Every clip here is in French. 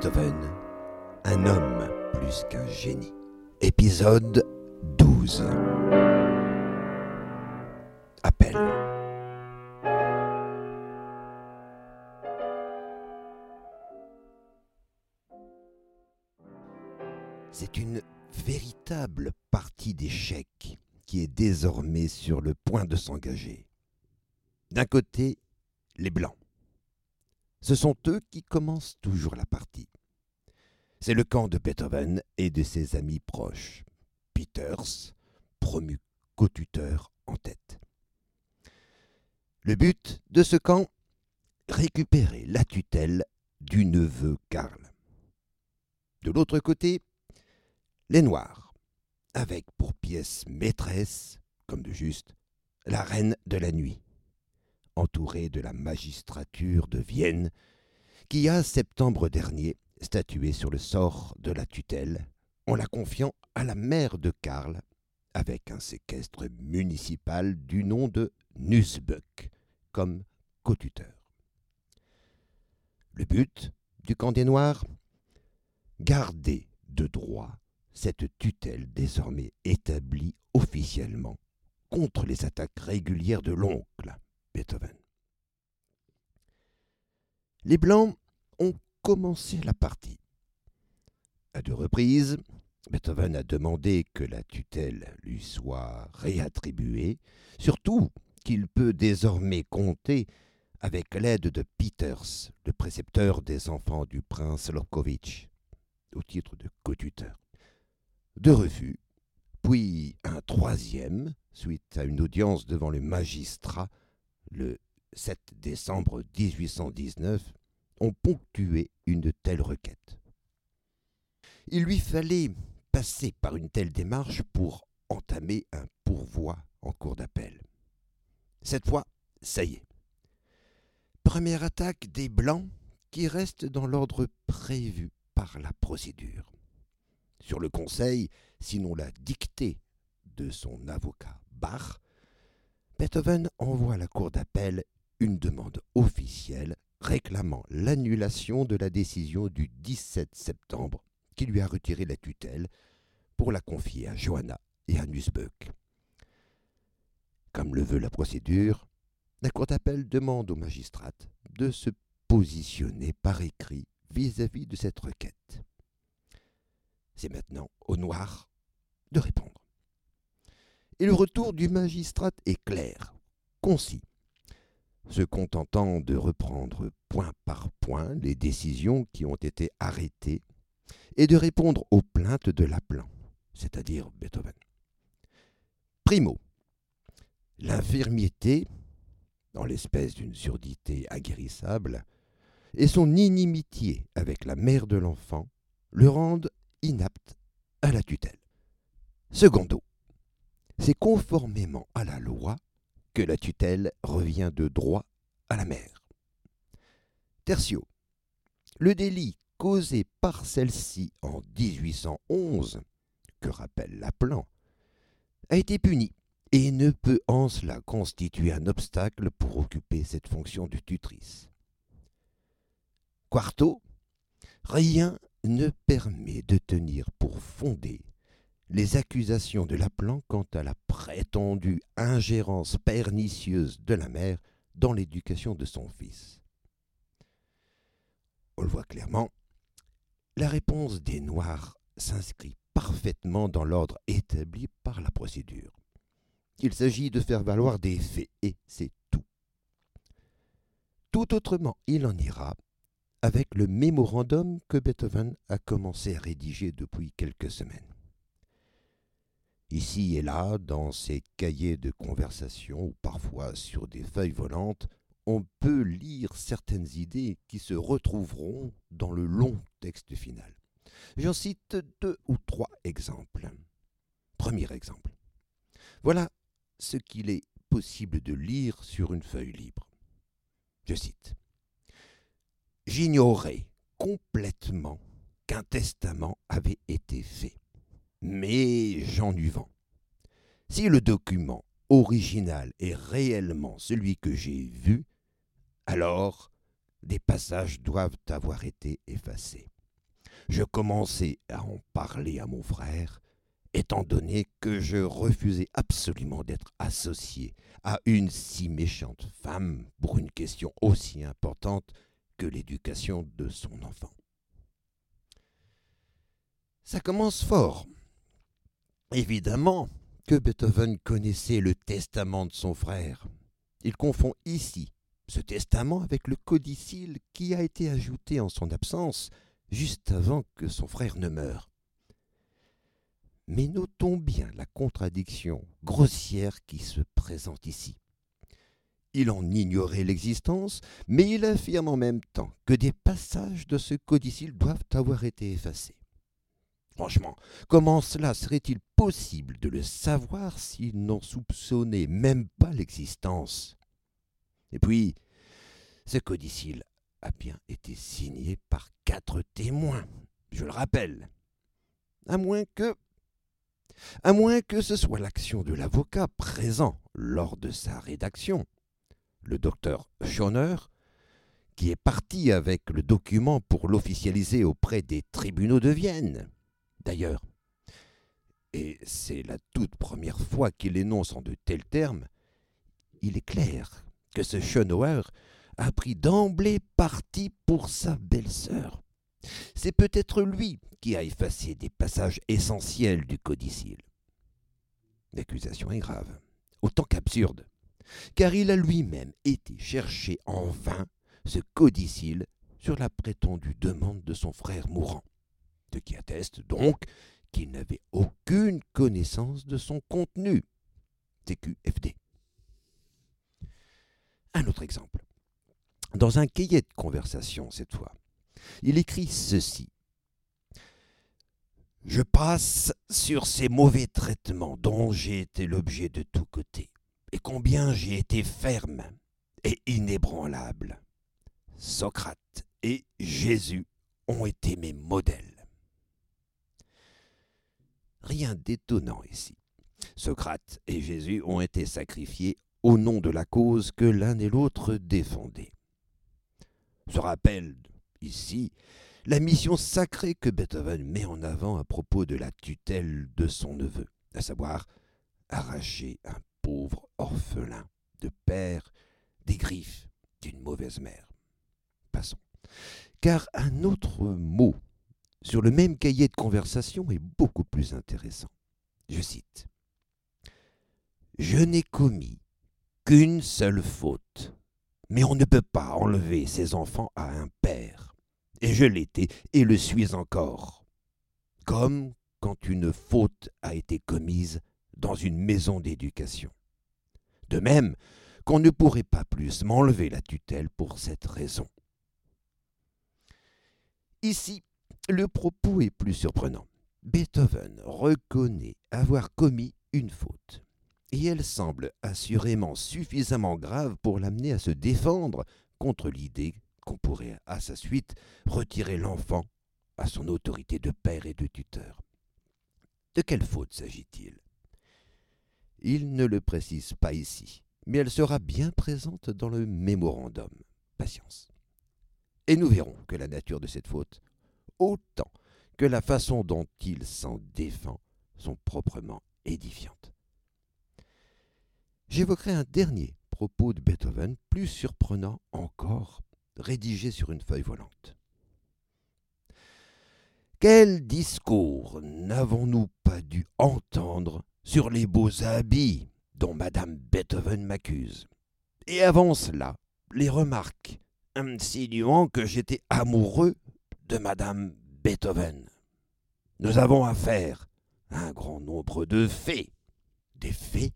Beethoven, un homme plus qu'un génie. Épisode 12. Appel. C'est une véritable partie d'échecs qui est désormais sur le point de s'engager. D'un côté, les Blancs. Ce sont eux qui commencent toujours la partie. C'est le camp de Beethoven et de ses amis proches. Peters, promu co-tuteur en tête. Le but de ce camp? Récupérer la tutelle du neveu Karl. De l'autre côté, les Noirs, avec pour pièce maîtresse, comme de juste, la reine de la nuit, entourée de la magistrature de Vienne, qui a, septembre dernier, statué sur le sort de la tutelle en la confiant à la mère de Karl avec un séquestre municipal du nom de Nussböck comme co-tuteur. Le but du camp des Noirs? Garder de droit cette tutelle désormais établie officiellement contre les attaques régulières de l'oncle Beethoven. Les Blancs ont commencé la partie. À deux reprises, Beethoven a demandé que la tutelle lui soit réattribuée, surtout qu'il peut désormais compter avec l'aide de Peters, le précepteur des enfants du prince Lobkowitz, au titre de co-tuteur. Deux refus, puis un troisième, suite à une audience devant le magistrat le 7 décembre 1819, ont ponctué une telle requête. Il lui fallait passer par une telle démarche pour entamer un pourvoi en cours d'appel. Cette fois, ça y est. Première attaque des Blancs qui reste dans l'ordre prévu par la procédure. Sur le conseil, sinon la dictée de son avocat Bach, Beethoven envoie à la cour d'appel une demande officielle réclamant l'annulation de la décision du 17 septembre qui lui a retiré la tutelle pour la confier à Johanna et à Nussböck. Comme le veut la procédure, la Cour d'appel demande aux magistrates de se positionner par écrit vis-à-vis de cette requête. C'est maintenant au noir de répondre. Et le retour du magistrat est clair, concis, se contentant de reprendre point par point les décisions qui ont été arrêtées et de répondre aux plaintes de l'appelant, c'est-à-dire Beethoven. Primo, l'infirmité, dans l'espèce d'une surdité aguerrissable, et son inimitié avec la mère de l'enfant le rendent inapte à la tutelle. Secondo, c'est conformément à la loi que la tutelle revient de droit à la mère. Tertio, le délit causé par celle-ci en 1811, que rappelle Laplan, a été puni et ne peut en cela constituer un obstacle pour occuper cette fonction de tutrice. Quarto, rien ne permet de tenir pour fondé les accusations de Laplan quant à la prétendue ingérence pernicieuse de la mère dans l'éducation de son fils. On le voit clairement, la réponse des Noirs s'inscrit parfaitement dans l'ordre établi par la procédure. Il s'agit de faire valoir des faits, et c'est tout. Tout autrement, il en ira avec le mémorandum que Beethoven a commencé à rédiger depuis quelques semaines. Ici et là, dans ses cahiers de conversation ou parfois sur des feuilles volantes, on peut lire certaines idées qui se retrouveront dans le long texte final. J'en cite deux ou trois exemples. Premier exemple. Voilà ce qu'il est possible de lire sur une feuille libre. Je cite. J'ignorais complètement qu'un testament avait été fait mais j'en eus vent. Si le document original est réellement celui que j'ai vu, alors des passages doivent avoir été effacés. je commençai à en parler à mon frère, étant donné que je refusais absolument d'être associé à une si méchante femme pour une question aussi importante que l'éducation de son enfant. Ça commence fort. Évidemment que Beethoven connaissait le testament de son frère. Il confond ici ce testament avec le codicile qui a été ajouté en son absence juste avant que son frère ne meure. Mais notons bien la contradiction grossière qui se présente ici. Il en ignorait l'existence, mais il affirme en même temps que des passages de ce codicile doivent avoir été effacés. Franchement, comment cela serait-il possible de le savoir s'il n'en soupçonnait même pas l'existence? Et puis, ce codicile a bien été signé par quatre témoins, je le rappelle. À moins que. À moins que ce soit l'action de l'avocat présent lors de sa rédaction, le docteur Schoner, qui est parti avec le document pour l'officialiser auprès des tribunaux de Vienne. D'ailleurs, et c'est la toute première fois qu'il énonce en de tels termes, il est clair que ce Schonauer a pris d'emblée parti pour sa belle-sœur. C'est peut-être lui qui a effacé des passages essentiels du codicile. L'accusation est grave, autant qu'absurde, car il a lui-même été chercher en vain ce codicile sur la prétendue demande de son frère mourant, qui atteste donc qu'il n'avait aucune connaissance de son contenu. TQFD. Un autre exemple dans un cahier de conversation cette fois. Il écrit ceci. Je passe sur ces mauvais traitements dont j'ai été l'objet de tous côtés, et combien j'ai été ferme et inébranlable. Socrate et Jésus ont été mes modèles. Rien d'étonnant ici. Socrate et Jésus ont été sacrifiés au nom de la cause que l'un et l'autre défendaient se rappelle ici la mission sacrée que Beethoven met en avant à propos de la tutelle de son neveu, à savoir arracher un pauvre orphelin de père des griffes d'une mauvaise mère. Passons. Car un autre mot sur le même cahier de conversation est beaucoup plus intéressant. Je cite. Je n'ai commis qu'une seule faute, mais on ne peut pas enlever ses enfants à un père. Et je l'étais et le suis encore. Comme quand une faute a été commise dans une maison d'éducation. De même qu'on ne pourrait pas plus m'enlever la tutelle pour cette raison. Ici, le propos est plus surprenant. Beethoven reconnaît avoir commis une faute et elle semble assurément suffisamment grave pour l'amener à se défendre contre l'idée qu'on pourrait à sa suite retirer l'enfant à son autorité de père et de tuteur. De quelle faute s'agit-il? Il ne le précise pas ici, mais elle sera bien présente dans le mémorandum. Patience. Et nous verrons que la nature de cette faute, autant que la façon dont il s'en défend, sont proprement édifiantes. J'évoquerai un dernier propos de Beethoven, plus surprenant encore, rédigé sur une feuille volante. Quel discours n'avons-nous pas dû entendre sur les beaux habits dont Madame Beethoven m'accuse? Et avant cela, les remarques insinuant que j'étais amoureux de Madame Beethoven. Nous avons affaire à un grand nombre de faits, des faits?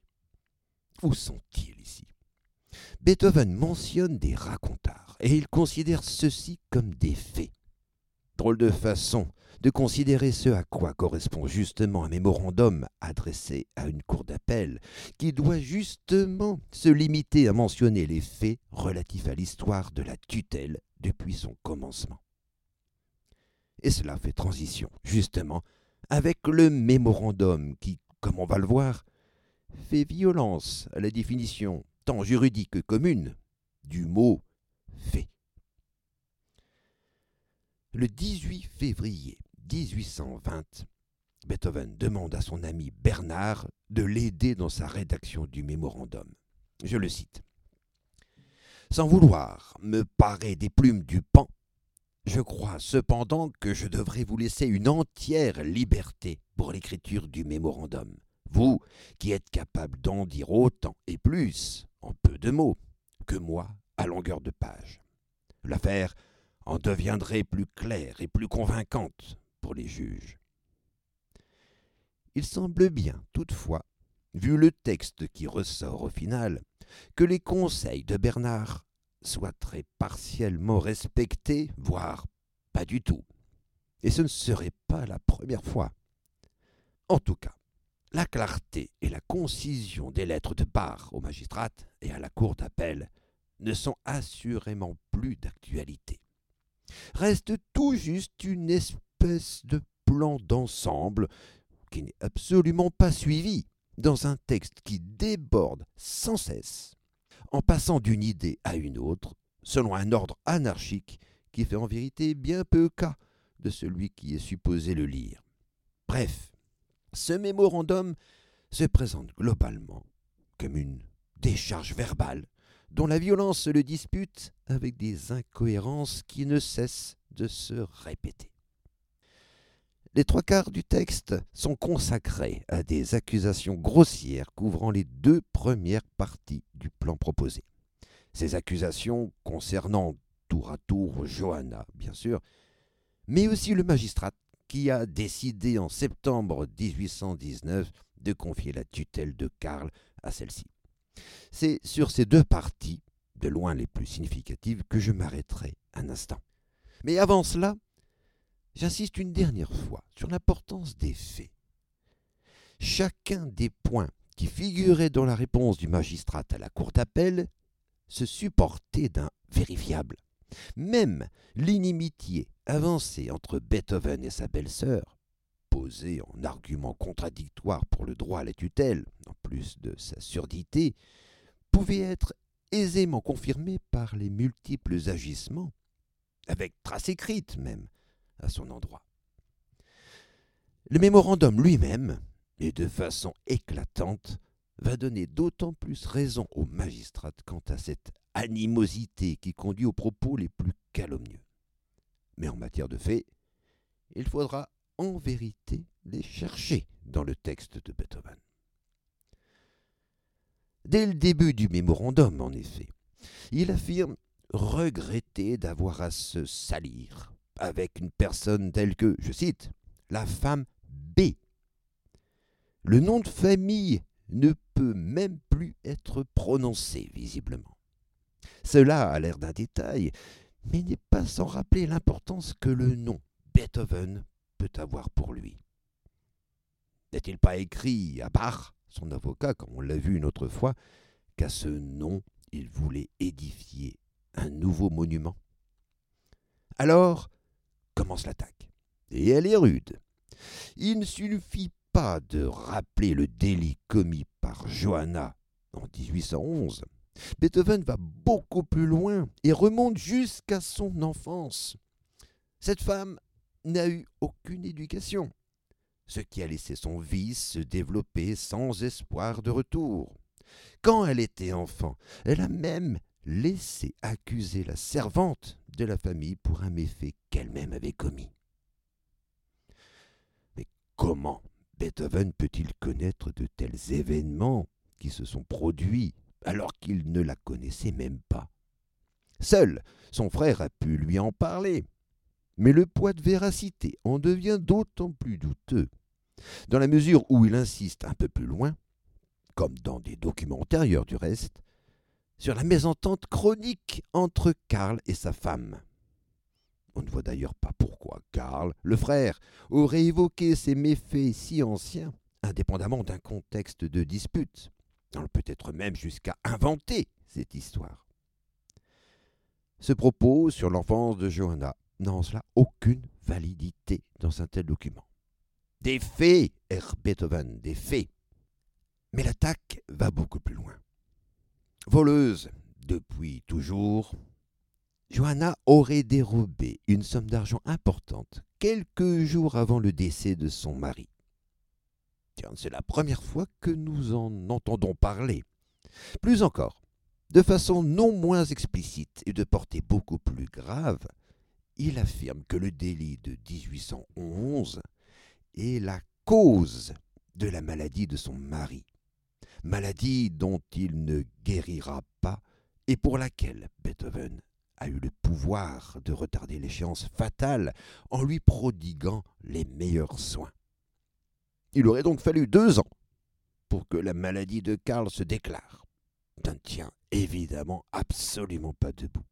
Où sont-ils ici? Beethoven mentionne des racontars, et il considère ceux-ci comme des faits. Drôle de façon de considérer ce à quoi correspond justement un mémorandum adressé à une cour d'appel, qui doit justement se limiter à mentionner les faits relatifs à l'histoire de la tutelle depuis son commencement. Et cela fait transition, justement, avec le mémorandum qui, comme on va le voir, fait violence à la définition tant juridique que commune du mot fait. Le 18 février 1820, Beethoven demande à son ami Bernard de l'aider dans sa rédaction du mémorandum. Je le cite. Sans vouloir me parer des plumes du pan, je crois cependant que je devrais vous laisser une entière liberté pour l'écriture du mémorandum, vous qui êtes capable d'en dire autant et plus, en peu de mots, que moi à longueur de page. L'affaire en deviendrait plus claire et plus convaincante pour les juges. Il semble bien, toutefois, vu le texte qui ressort au final, que les conseils de Bernard soient très partiellement respectés, voire pas du tout. Et ce ne serait pas la première fois. En tout cas, la clarté et la concision des lettres de part aux magistrates et à la cour d'appel ne sont assurément plus d'actualité. Reste tout juste une espèce de plan d'ensemble qui n'est absolument pas suivi dans un texte qui déborde sans cesse, en passant d'une idée à une autre, selon un ordre anarchique qui fait en vérité bien peu cas de celui qui est supposé le lire. Bref, ce mémorandum se présente globalement comme une décharge verbale dont la violence le dispute avec des incohérences qui ne cessent de se répéter. Les trois quarts du texte sont consacrés à des accusations grossières couvrant les deux premières parties du plan proposé. Ces accusations concernant tour à tour Johanna, bien sûr, mais aussi le magistrat qui a décidé en septembre 1819 de confier la tutelle de Karl à celle-ci. C'est sur ces deux parties, de loin les plus significatives, que je m'arrêterai un instant. Mais avant cela, J'insiste une dernière fois sur l'importance des faits. Chacun des points qui figuraient dans la réponse du magistrat à la cour d'appel se supportait d'un vérifiable. Même l'inimitié avancée entre Beethoven et sa belle-sœur, posée en argument contradictoire pour le droit à la tutelle, en plus de sa surdité, pouvait être aisément confirmée par les multiples agissements, avec trace écrite même, son endroit. Le mémorandum lui-même, et de façon éclatante, va donner d'autant plus raison aux magistrats quant à cette animosité qui conduit aux propos les plus calomnieux. Mais en matière de faits, il faudra en vérité les chercher dans le texte de Beethoven. Dès le début du mémorandum, en effet, il affirme regretter d'avoir à se salir avec une personne telle que, je cite, la femme B. Le nom de famille ne peut même plus être prononcé, visiblement. Cela a l'air d'un détail, mais n'est pas sans rappeler l'importance que le nom Beethoven peut avoir pour lui. N'est-il pas écrit à Bach, son avocat, comme on l'a vu une autre fois, qu'à ce nom il voulait édifier un nouveau monument? Alors, commence l'attaque. Et elle est rude. Il ne suffit pas de rappeler le délit commis par Johanna en 1811. Beethoven va beaucoup plus loin et remonte jusqu'à son enfance. Cette femme n'a eu aucune éducation, ce qui a laissé son vice se développer sans espoir de retour. Quand elle était enfant, elle a même laissé accuser la servante de la famille pour un méfait qu'elle-même avait commis. Mais comment Beethoven peut-il connaître de tels événements qui se sont produits alors qu'il ne la connaissait même pas? Seul son frère a pu lui en parler. Mais le poids de véracité en devient d'autant plus douteux, dans la mesure où il insiste un peu plus loin, comme dans des documents antérieurs du reste, sur la mésentente chronique entre Karl et sa femme. On ne voit d'ailleurs pas pourquoi Karl, le frère, aurait évoqué ces méfaits si anciens, indépendamment d'un contexte de dispute. On peut être même jusqu'à inventer cette histoire. Ce propos sur l'enfance de Johanna n'a en cela aucune validité dans un tel document. Des faits, R. Beethoven, des faits. Mais l'attaque va beaucoup plus loin. Voleuse depuis toujours, Johanna aurait dérobé une somme d'argent importante quelques jours avant le décès de son mari. C'est la première fois que nous en entendons parler. Plus encore, de façon non moins explicite et de portée beaucoup plus grave, il affirme que le délit de 1811 est la cause de la maladie de son mari, maladie dont il ne guérira pas et pour laquelle Beethoven a eu le pouvoir de retarder l'échéance fatale en lui prodiguant les meilleurs soins. Il aurait donc fallu deux ans pour que la maladie de Karl se déclare. Ne tient évidemment absolument pas debout.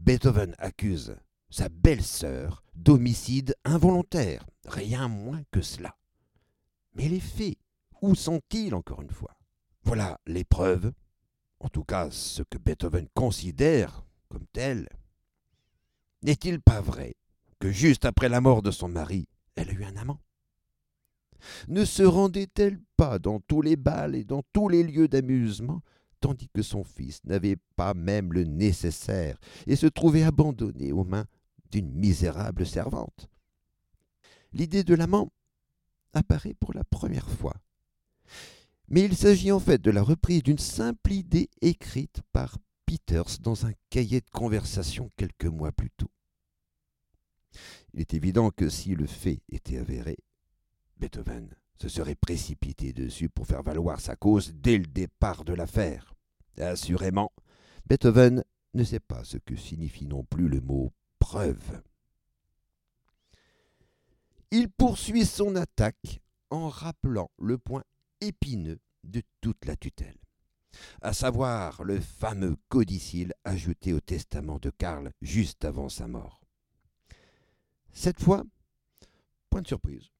Beethoven accuse sa belle-sœur d'homicide involontaire, rien moins que cela. Mais les faits, où sont-ils encore une fois? Voilà les preuves, en tout cas ce que Beethoven considère comme tel. N'est-il pas vrai que juste après la mort de son mari, elle a eu un amant? Ne se rendait-elle pas dans tous les bals et dans tous les lieux d'amusement, tandis que son fils n'avait pas même le nécessaire et se trouvait abandonné aux mains d'une misérable servante? L'idée de l'amant apparaît pour la première fois. Mais il s'agit en fait de la reprise d'une simple idée écrite par Peters dans un cahier de conversation quelques mois plus tôt. Il est évident que si le fait était avéré, Beethoven se serait précipité dessus pour faire valoir sa cause dès le départ de l'affaire. Assurément, Beethoven ne sait pas ce que signifie non plus le mot preuve. Il poursuit son attaque en rappelant le point épineux de toute la tutelle à savoir le fameux codicile ajouté au testament de Karl juste avant sa mort. Cette fois, point de surprise.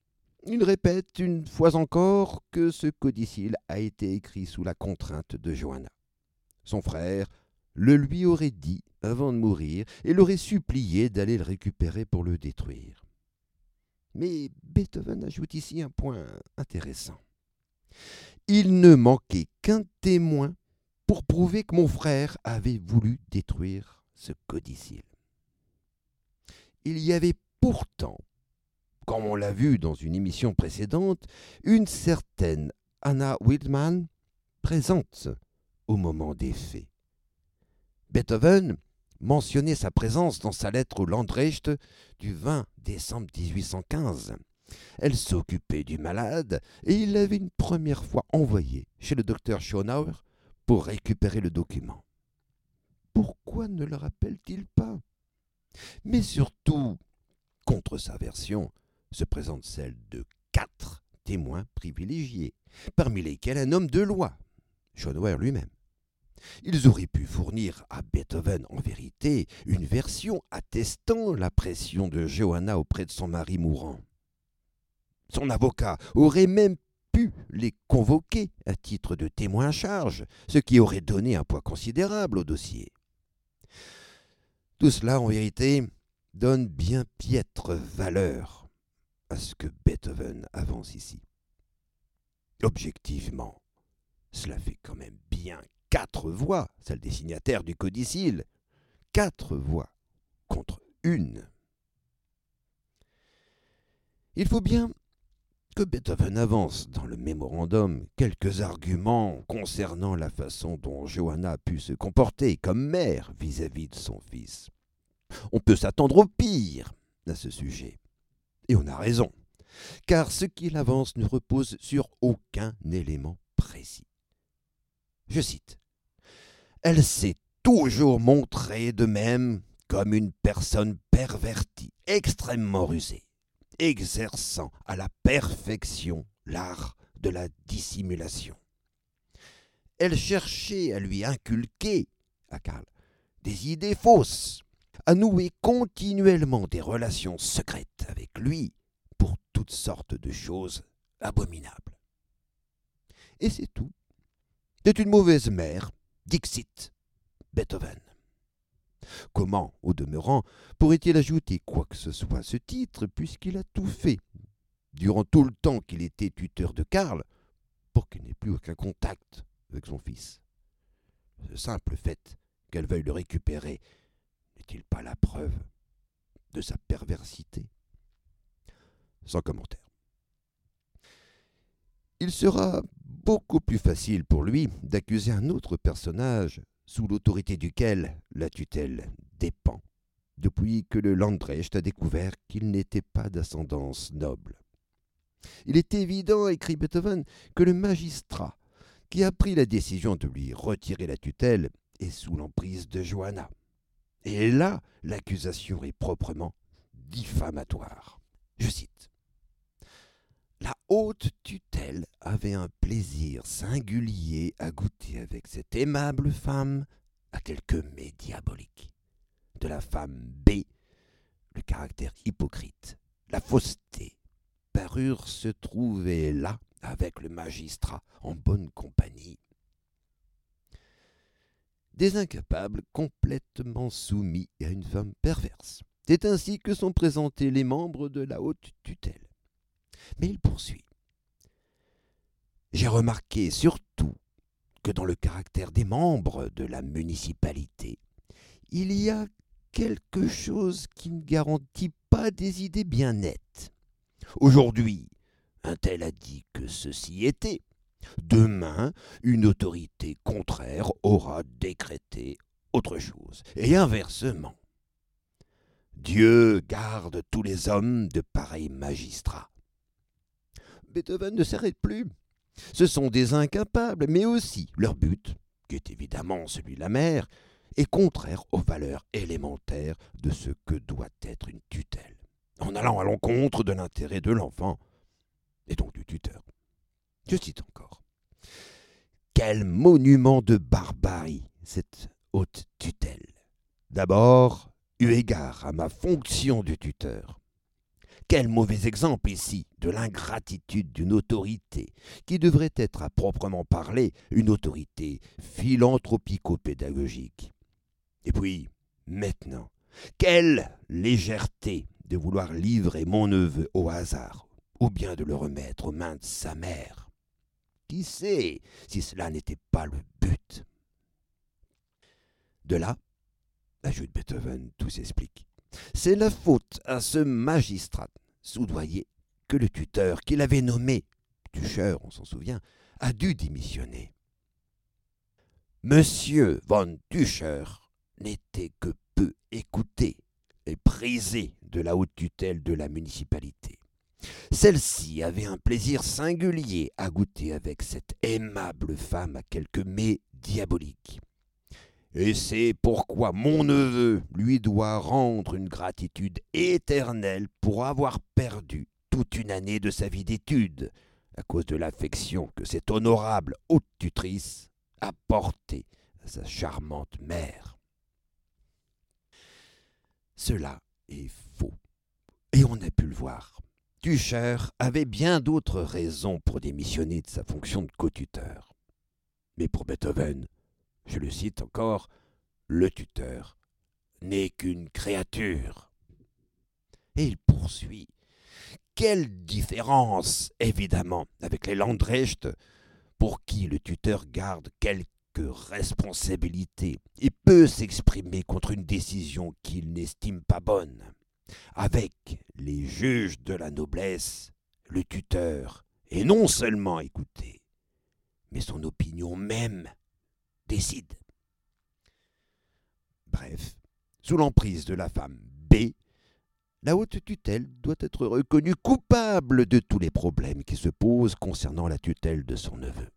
Il répète une fois encore que ce codicile a été écrit sous la contrainte de Johanna. Son frère le lui aurait dit avant de mourir et l'aurait supplié d'aller le récupérer pour le détruire. Mais Beethoven ajoute ici un point intéressant. Il ne manquait qu'un témoin pour prouver que mon frère avait voulu détruire ce codicile. Il y avait pourtant, comme on l'a vu dans une émission précédente, une certaine Anna Wildman présente au moment des faits. Beethoven mentionnait sa présence dans sa lettre au Landrecht du 20 décembre 1815. Elle s'occupait du malade et il l'avait une première fois envoyé chez le docteur Schonauer pour récupérer le document. Pourquoi ne le rappelle-t-il pas? Mais surtout, contre sa version, se présente celle de quatre témoins privilégiés, parmi lesquels un homme de loi, Schonauer lui-même. Ils auraient pu fournir à Beethoven en vérité une version attestant la pression de Johanna auprès de son mari mourant. Son avocat aurait même pu les convoquer à titre de témoin à charge, ce qui aurait donné un poids considérable au dossier. Tout cela, en vérité, donne bien piètre valeur à ce que Beethoven avance ici. Objectivement, cela fait quand même bien quatre voix, celle des signataires du codicile. Quatre voix contre une. Il faut bien que Beethoven avance dans le mémorandum quelques arguments concernant la façon dont Johanna a pu se comporter comme mère vis-à-vis de son fils. On peut s'attendre au pire à ce sujet. Et on a raison, car ce qu'il avance ne repose sur aucun élément précis. Je cite. Elle s'est toujours montrée de même comme une personne pervertie, extrêmement rusée exerçant à la perfection l'art de la dissimulation. Elle cherchait à lui inculquer, à Karl, des idées fausses, à nouer continuellement des relations secrètes avec lui pour toutes sortes de choses abominables. Et c'est tout. C'est une mauvaise mère, Dixit, Beethoven. Comment, au demeurant, pourrait-il ajouter quoi que ce soit à ce titre, puisqu'il a tout fait, durant tout le temps qu'il était tuteur de Karl, pour qu'il n'ait plus aucun contact avec son fils? Ce simple fait qu'elle veuille le récupérer n'est-il pas la preuve de sa perversité? Sans commentaire. Il sera beaucoup plus facile pour lui d'accuser un autre personnage sous l'autorité duquel la tutelle dépend, depuis que le Landrecht a découvert qu'il n'était pas d'ascendance noble. Il est évident, écrit Beethoven, que le magistrat qui a pris la décision de lui retirer la tutelle est sous l'emprise de Johanna. Et là, l'accusation est proprement diffamatoire. Je cite. La haute tutelle avait un plaisir singulier à goûter avec cette aimable femme à quelques mets diaboliques. De la femme B, le caractère hypocrite, la fausseté, parurent se trouver là avec le magistrat en bonne compagnie. Des incapables complètement soumis à une femme perverse. C'est ainsi que sont présentés les membres de la haute tutelle. Mais il poursuit. J'ai remarqué surtout que dans le caractère des membres de la municipalité, il y a quelque chose qui ne garantit pas des idées bien nettes. Aujourd'hui, un tel a dit que ceci était. Demain, une autorité contraire aura décrété autre chose, et inversement. Dieu garde tous les hommes de pareils magistrats. Beethoven ne s'arrête plus. Ce sont des incapables, mais aussi leur but, qui est évidemment celui de la mère, est contraire aux valeurs élémentaires de ce que doit être une tutelle, en allant à l'encontre de l'intérêt de l'enfant et donc du tuteur. Je cite encore. Quel monument de barbarie, cette haute tutelle. D'abord, eu égard à ma fonction de tuteur. Quel mauvais exemple ici de l'ingratitude d'une autorité qui devrait être à proprement parler une autorité philanthropico-pédagogique. Et puis, maintenant, quelle légèreté de vouloir livrer mon neveu au hasard, ou bien de le remettre aux mains de sa mère. Qui sait si cela n'était pas le but? De là, ajoute Beethoven, tout s'explique. C'est la faute à ce magistrat soudoyé que le tuteur qu'il avait nommé, Tucheur, on s'en souvient, a dû démissionner. Monsieur von Tucher n'était que peu écouté et prisé de la haute tutelle de la municipalité. Celle-ci avait un plaisir singulier à goûter avec cette aimable femme à quelques mets diaboliques. Et c'est pourquoi mon neveu lui doit rendre une gratitude éternelle pour avoir perdu toute une année de sa vie d'études, à cause de l'affection que cette honorable haute tutrice a portée à sa charmante mère. Cela est faux, et on a pu le voir. Tucher avait bien d'autres raisons pour démissionner de sa fonction de co-tuteur. Mais pour Beethoven, je le cite encore, le tuteur n'est qu'une créature. Et il poursuit. Quelle différence, évidemment, avec les Landrecht, pour qui le tuteur garde quelques responsabilités et peut s'exprimer contre une décision qu'il n'estime pas bonne. Avec les juges de la noblesse, le tuteur est non seulement écouté, mais son opinion même Bref, sous l'emprise de la femme B, la haute tutelle doit être reconnue coupable de tous les problèmes qui se posent concernant la tutelle de son neveu.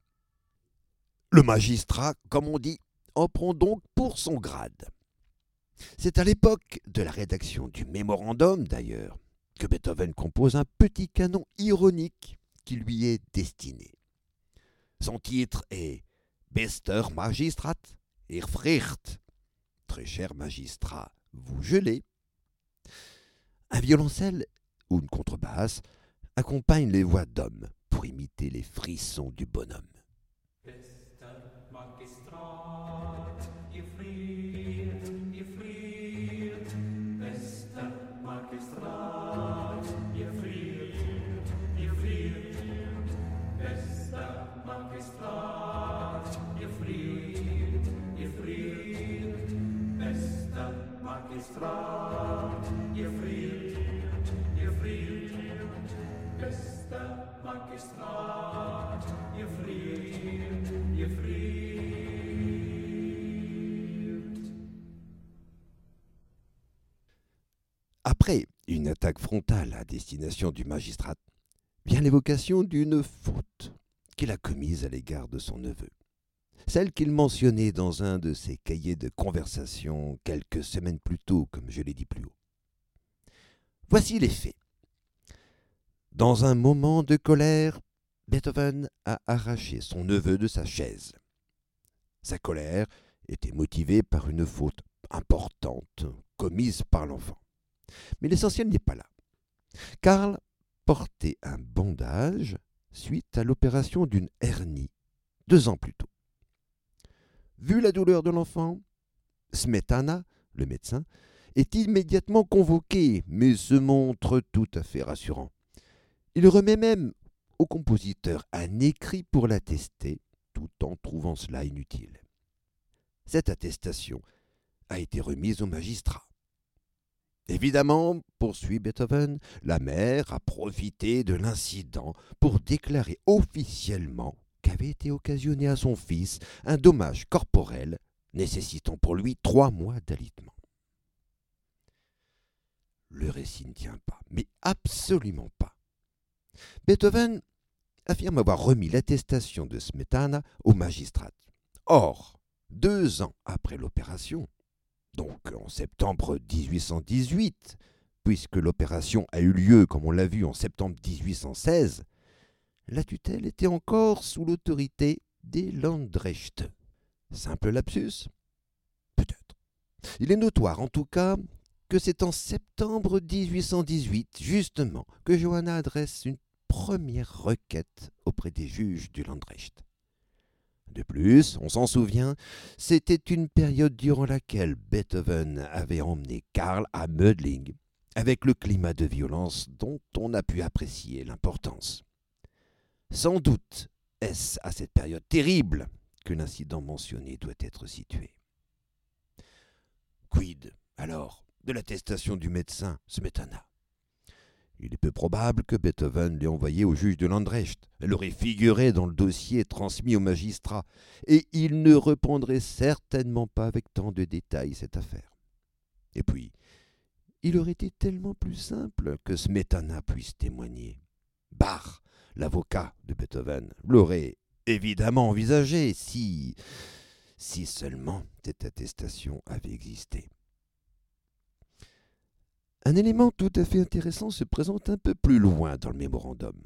Le magistrat, comme on dit, en prend donc pour son grade. C'est à l'époque de la rédaction du mémorandum, d'ailleurs, que Beethoven compose un petit canon ironique qui lui est destiné. Son titre est Bester Magistrat, Irfricht. Très cher magistrat, vous gelez. Un violoncelle ou une contrebasse accompagne les voix d'hommes pour imiter les frissons du bonhomme. Après une attaque frontale à destination du magistrat, vient l'évocation d'une faute qu'il a commise à l'égard de son neveu. Celle qu'il mentionnait dans un de ses cahiers de conversation quelques semaines plus tôt, comme je l'ai dit plus haut. Voici les faits. Dans un moment de colère, Beethoven a arraché son neveu de sa chaise. Sa colère était motivée par une faute importante commise par l'enfant. Mais l'essentiel n'est pas là. Karl portait un bandage suite à l'opération d'une hernie deux ans plus tôt. Vu la douleur de l'enfant, Smetana, le médecin, est immédiatement convoqué, mais se montre tout à fait rassurant. Il remet même au compositeur un écrit pour l'attester, tout en trouvant cela inutile. Cette attestation a été remise au magistrat. Évidemment, poursuit Beethoven, la mère a profité de l'incident pour déclarer officiellement qu'avait été occasionné à son fils un dommage corporel nécessitant pour lui trois mois d'alitement. Le récit ne tient pas, mais absolument pas. Beethoven affirme avoir remis l'attestation de Smetana au magistrat. Or, deux ans après l'opération, donc en septembre 1818, puisque l'opération a eu lieu, comme on l'a vu, en septembre 1816, la tutelle était encore sous l'autorité des Landrecht. Simple lapsus Peut-être. Il est notoire, en tout cas, que c'est en septembre 1818, justement, que Johanna adresse une première requête auprès des juges du Landrecht. De plus, on s'en souvient, c'était une période durant laquelle Beethoven avait emmené Karl à Mödling, avec le climat de violence dont on a pu apprécier l'importance. Sans doute est-ce à cette période terrible que l'incident mentionné doit être situé. Quid, alors, de l'attestation du médecin Smetana il est peu probable que Beethoven l'ait envoyé au juge de Landrecht. Elle aurait figuré dans le dossier transmis au magistrat, et il ne répondrait certainement pas avec tant de détails cette affaire. Et puis, il aurait été tellement plus simple que Smetana puisse témoigner. Bach, l'avocat de Beethoven, l'aurait évidemment envisagé si. si seulement cette attestation avait existé. Un élément tout à fait intéressant se présente un peu plus loin dans le mémorandum.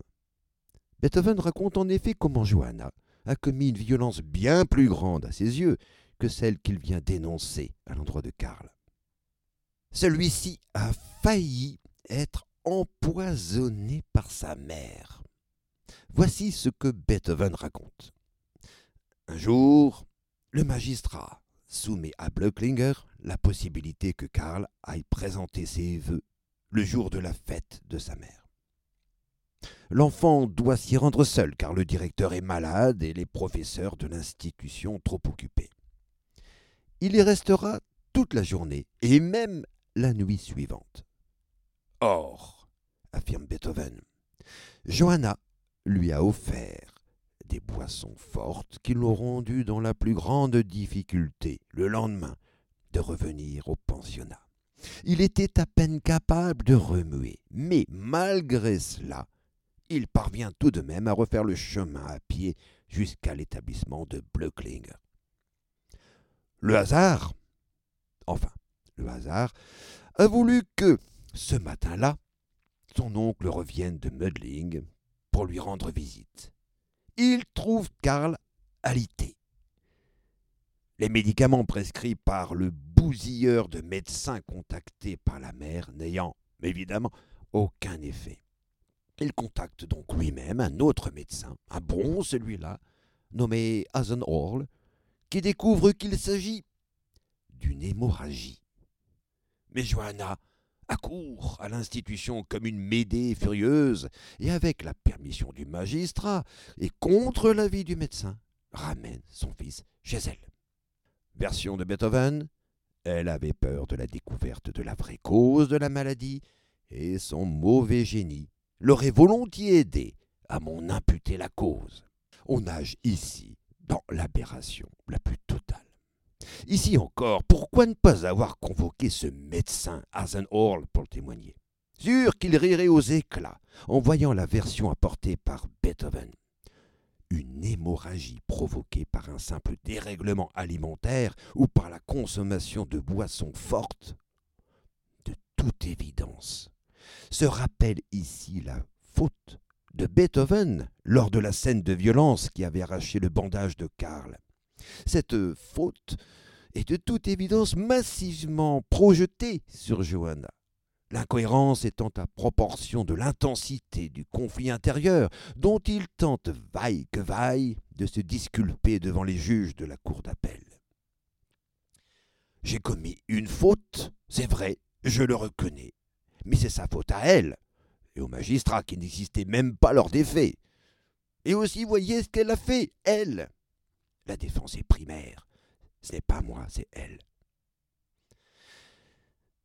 Beethoven raconte en effet comment Johanna a commis une violence bien plus grande à ses yeux que celle qu'il vient dénoncer à l'endroit de Karl. Celui-ci a failli être empoisonné par sa mère. Voici ce que Beethoven raconte. Un jour, le magistrat soumet à Blöcklinger la possibilité que Karl aille présenter ses vœux le jour de la fête de sa mère. L'enfant doit s'y rendre seul car le directeur est malade et les professeurs de l'institution trop occupés. Il y restera toute la journée et même la nuit suivante. Or, affirme Beethoven, Johanna lui a offert des boissons fortes qui l'ont rendu dans la plus grande difficulté le lendemain de revenir au pensionnat. Il était à peine capable de remuer, mais malgré cela, il parvient tout de même à refaire le chemin à pied jusqu'à l'établissement de Blöckling. Le hasard, enfin, le hasard, a voulu que, ce matin-là, son oncle revienne de Mödling pour lui rendre visite. Il trouve Karl alité. Les médicaments prescrits par le bousilleur de médecins contactés par la mère n'ayant évidemment aucun effet. Il contacte donc lui-même un autre médecin, un bon celui-là, nommé Hasenhorl, qui découvre qu'il s'agit d'une hémorragie. Mais Johanna accourt à l'institution comme une médée furieuse, et avec la permission du magistrat, et contre l'avis du médecin, ramène son fils chez elle. Version de Beethoven, elle avait peur de la découverte de la vraie cause de la maladie, et son mauvais génie l'aurait volontiers aidé à m'en imputer la cause. On nage ici dans l'aberration la plus totale. Ici encore, pourquoi ne pas avoir convoqué ce médecin Hall pour le témoigner? Sûr qu'il rirait aux éclats en voyant la version apportée par Beethoven. Une hémorragie provoquée par un simple dérèglement alimentaire ou par la consommation de boissons fortes? De toute évidence, se rappelle ici la faute de Beethoven lors de la scène de violence qui avait arraché le bandage de Karl. Cette faute est de toute évidence massivement projetée sur Johanna. L'incohérence étant à proportion de l'intensité du conflit intérieur dont il tente vaille que vaille de se disculper devant les juges de la cour d'appel. J'ai commis une faute, c'est vrai, je le reconnais, mais c'est sa faute à elle, et au magistrat qui n'existait même pas lors des faits. Et aussi, voyez ce qu'elle a fait, elle. La défense est primaire. Ce n'est pas moi, c'est elle.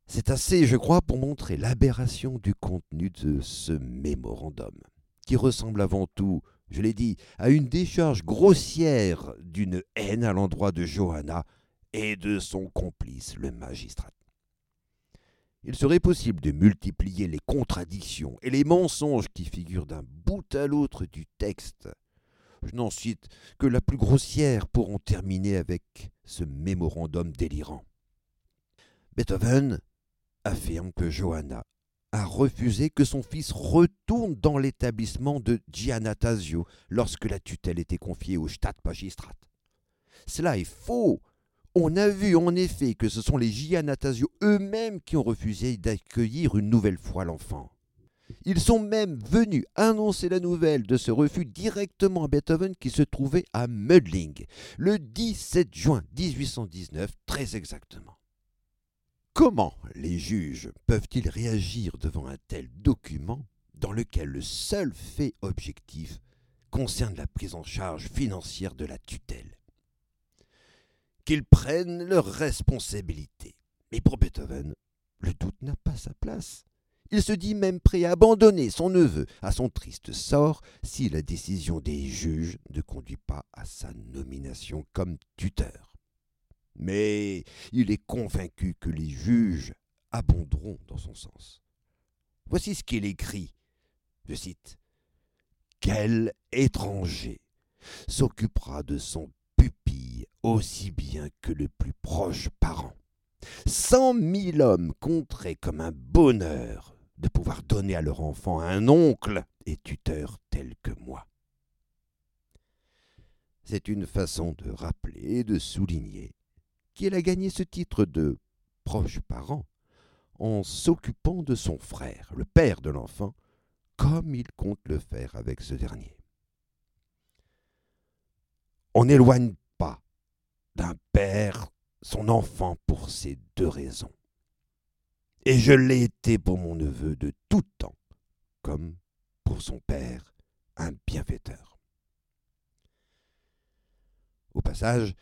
C'est assez, je crois, pour montrer l'aberration du contenu de ce mémorandum, qui ressemble avant tout, je l'ai dit, à une décharge grossière d'une haine à l'endroit de Johanna et de son complice, le magistrat. Il serait possible de multiplier les contradictions et les mensonges qui figurent d'un bout à l'autre du texte. Je n'en cite que la plus grossière pour en terminer avec ce mémorandum délirant. Beethoven affirme que Johanna a refusé que son fils retourne dans l'établissement de Giannatasio lorsque la tutelle était confiée au Stadtmagistrat. Cela est faux. On a vu en effet que ce sont les Giannatasio eux-mêmes qui ont refusé d'accueillir une nouvelle fois l'enfant. Ils sont même venus annoncer la nouvelle de ce refus directement à Beethoven qui se trouvait à Mödling le 17 juin 1819 très exactement. Comment les juges peuvent-ils réagir devant un tel document dans lequel le seul fait objectif concerne la prise en charge financière de la tutelle? Qu'ils prennent leurs responsabilités. Mais pour Beethoven, le doute n'a pas sa place. Il se dit même prêt à abandonner son neveu à son triste sort si la décision des juges ne conduit pas à sa nomination comme tuteur mais il est convaincu que les juges abonderont dans son sens. Voici ce qu'il écrit. Je cite Quel étranger s'occupera de son pupille aussi bien que le plus proche parent? Cent mille hommes compteraient comme un bonheur de pouvoir donner à leur enfant un oncle et tuteur tel que moi. C'est une façon de rappeler et de souligner qu'il a gagné ce titre de proche parent en s'occupant de son frère, le père de l'enfant, comme il compte le faire avec ce dernier. On n'éloigne pas d'un père son enfant pour ces deux raisons. Et je l'ai été pour mon neveu de tout temps, comme pour son père, un bienfaiteur. Au passage,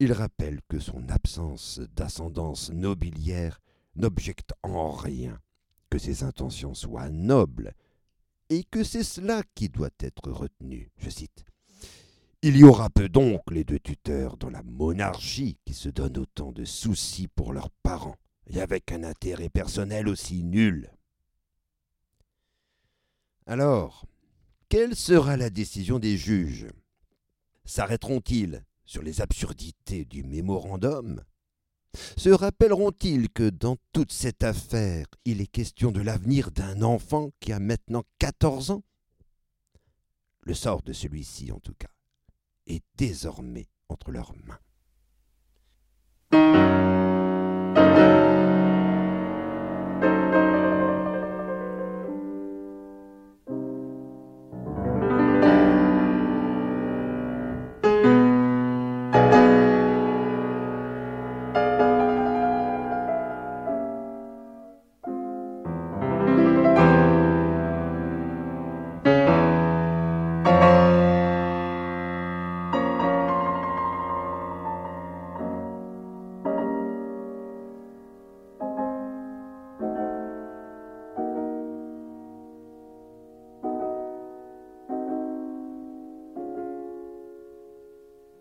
il rappelle que son absence d'ascendance nobiliaire n'objecte en rien que ses intentions soient nobles, et que c'est cela qui doit être retenu. Je cite. Il y aura peu d'oncles et de tuteurs dans la monarchie qui se donnent autant de soucis pour leurs parents, et avec un intérêt personnel aussi nul. Alors, quelle sera la décision des juges? S'arrêteront-ils sur les absurdités du mémorandum? Se rappelleront-ils que dans toute cette affaire, il est question de l'avenir d'un enfant qui a maintenant 14 ans? Le sort de celui-ci, en tout cas, est désormais entre leurs mains.